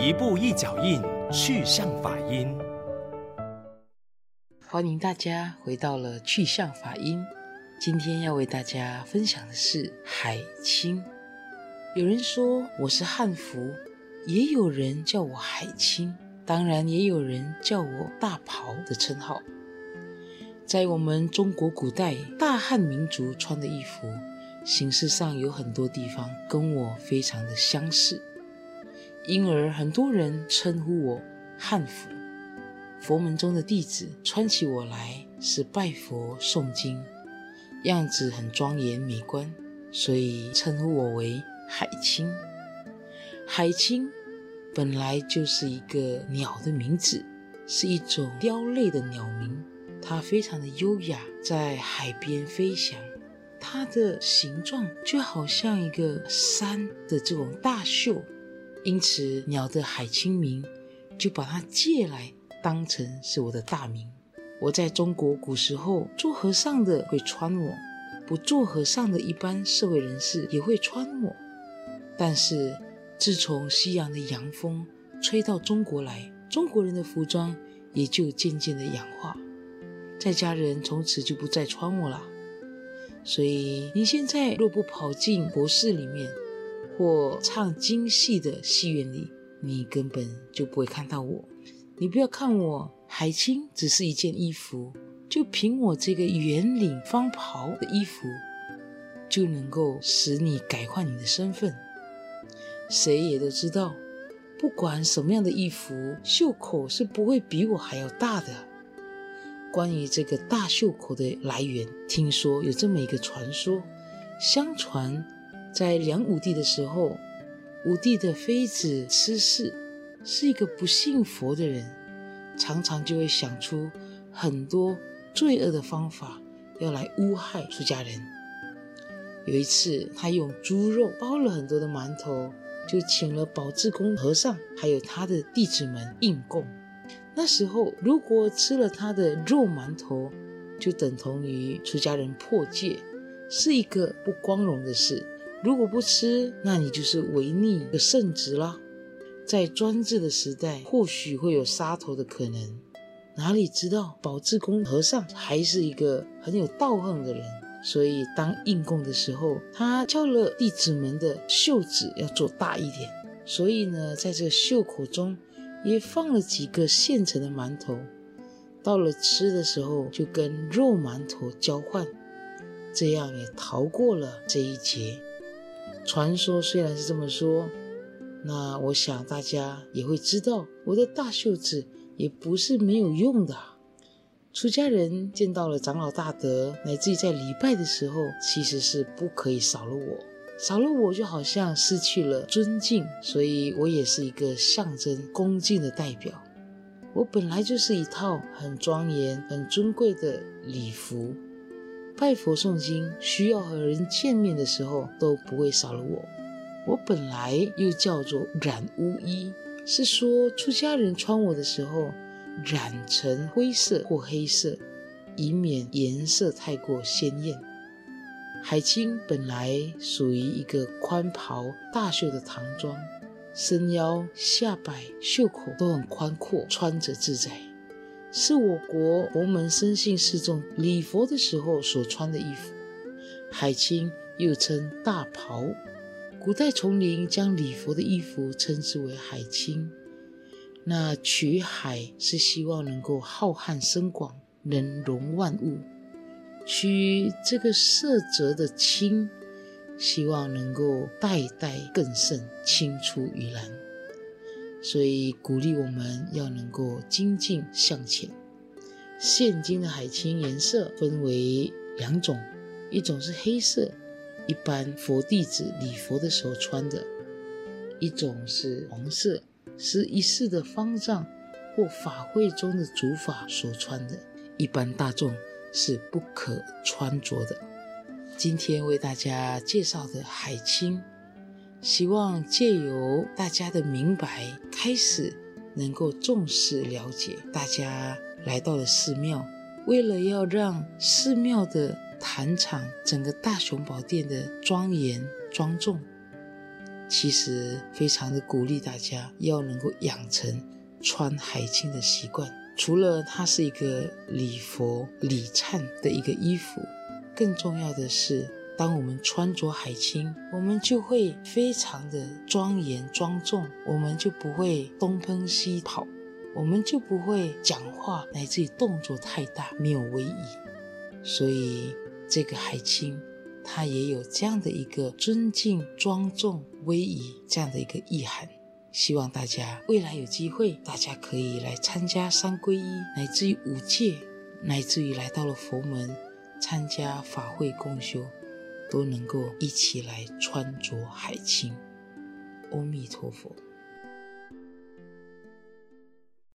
一步一脚印，去向法音。欢迎大家回到了去向法音。今天要为大家分享的是海清。有人说我是汉服，也有人叫我海清，当然也有人叫我大袍的称号。在我们中国古代大汉民族穿的衣服，形式上有很多地方跟我非常的相似。因而很多人称呼我汉服，佛门中的弟子穿起我来是拜佛诵经，样子很庄严美观，所以称呼我为海清。海清本来就是一个鸟的名字，是一种雕类的鸟名，它非常的优雅，在海边飞翔，它的形状就好像一个山的这种大秀。因此，鸟的海清名就把它借来当成是我的大名。我在中国古时候做和尚的会穿我，不做和尚的一般社会人士也会穿我。但是自从西洋的洋风吹到中国来，中国人的服装也就渐渐的氧化，在家人从此就不再穿我了。所以你现在若不跑进博士里面，或唱京戏的戏院里，你根本就不会看到我。你不要看我海清，只是一件衣服，就凭我这个圆领方袍的衣服，就能够使你改换你的身份。谁也都知道，不管什么样的衣服，袖口是不会比我还要大的。关于这个大袖口的来源，听说有这么一个传说，相传。在梁武帝的时候，武帝的妃子郗氏是一个不信佛的人，常常就会想出很多罪恶的方法要来诬害出家人。有一次，他用猪肉包了很多的馒头，就请了宝志公和尚还有他的弟子们应供。那时候，如果吃了他的肉馒头，就等同于出家人破戒，是一个不光荣的事。如果不吃，那你就是违逆的圣旨了。在专制的时代，或许会有杀头的可能。哪里知道宝志公和尚还是一个很有道行的人，所以当应供的时候，他叫了弟子们的袖子要做大一点。所以呢，在这个袖口中也放了几个现成的馒头。到了吃的时候，就跟肉馒头交换，这样也逃过了这一劫。传说虽然是这么说，那我想大家也会知道，我的大袖子也不是没有用的。出家人见到了长老大德，乃至于在礼拜的时候，其实是不可以少了我，少了我就好像失去了尊敬，所以我也是一个象征恭敬的代表。我本来就是一套很庄严、很尊贵的礼服。拜佛诵经，需要和人见面的时候都不会少了我。我本来又叫做染乌衣，是说出家人穿我的时候染成灰色或黑色，以免颜色太过鲜艳。海清本来属于一个宽袍大袖的唐装，身腰下摆袖口都很宽阔，穿着自在。是我国佛门深信示众礼佛的时候所穿的衣服，海清又称大袍。古代丛林将礼佛的衣服称之为海清。那取海是希望能够浩瀚深广，能容万物；取这个色泽的清，希望能够代代更胜，青出于蓝。所以鼓励我们要能够精进向前。现今的海清颜色分为两种，一种是黑色，一般佛弟子礼佛的时候穿的；一种是黄色，是一世的方丈或法会中的主法所穿的，一般大众是不可穿着的。今天为大家介绍的海清。希望借由大家的明白，开始能够重视了解。大家来到了寺庙，为了要让寺庙的坛场整个大雄宝殿的庄严庄重，其实非常的鼓励大家要能够养成穿海青的习惯。除了它是一个礼佛礼忏的一个衣服，更重要的是，当我们穿着海青，我们就会非常的庄严庄重，我们就不会东奔西跑，我们就不会讲话乃至于动作太大，没有威仪。所以这个海青。它也有这样的一个尊敬、庄重、威仪这样的一个意涵。希望大家未来有机会，大家可以来参加三皈依，乃至于五戒，乃至于来到了佛门参加法会共修，都能够一起来穿着海青。阿弥陀佛。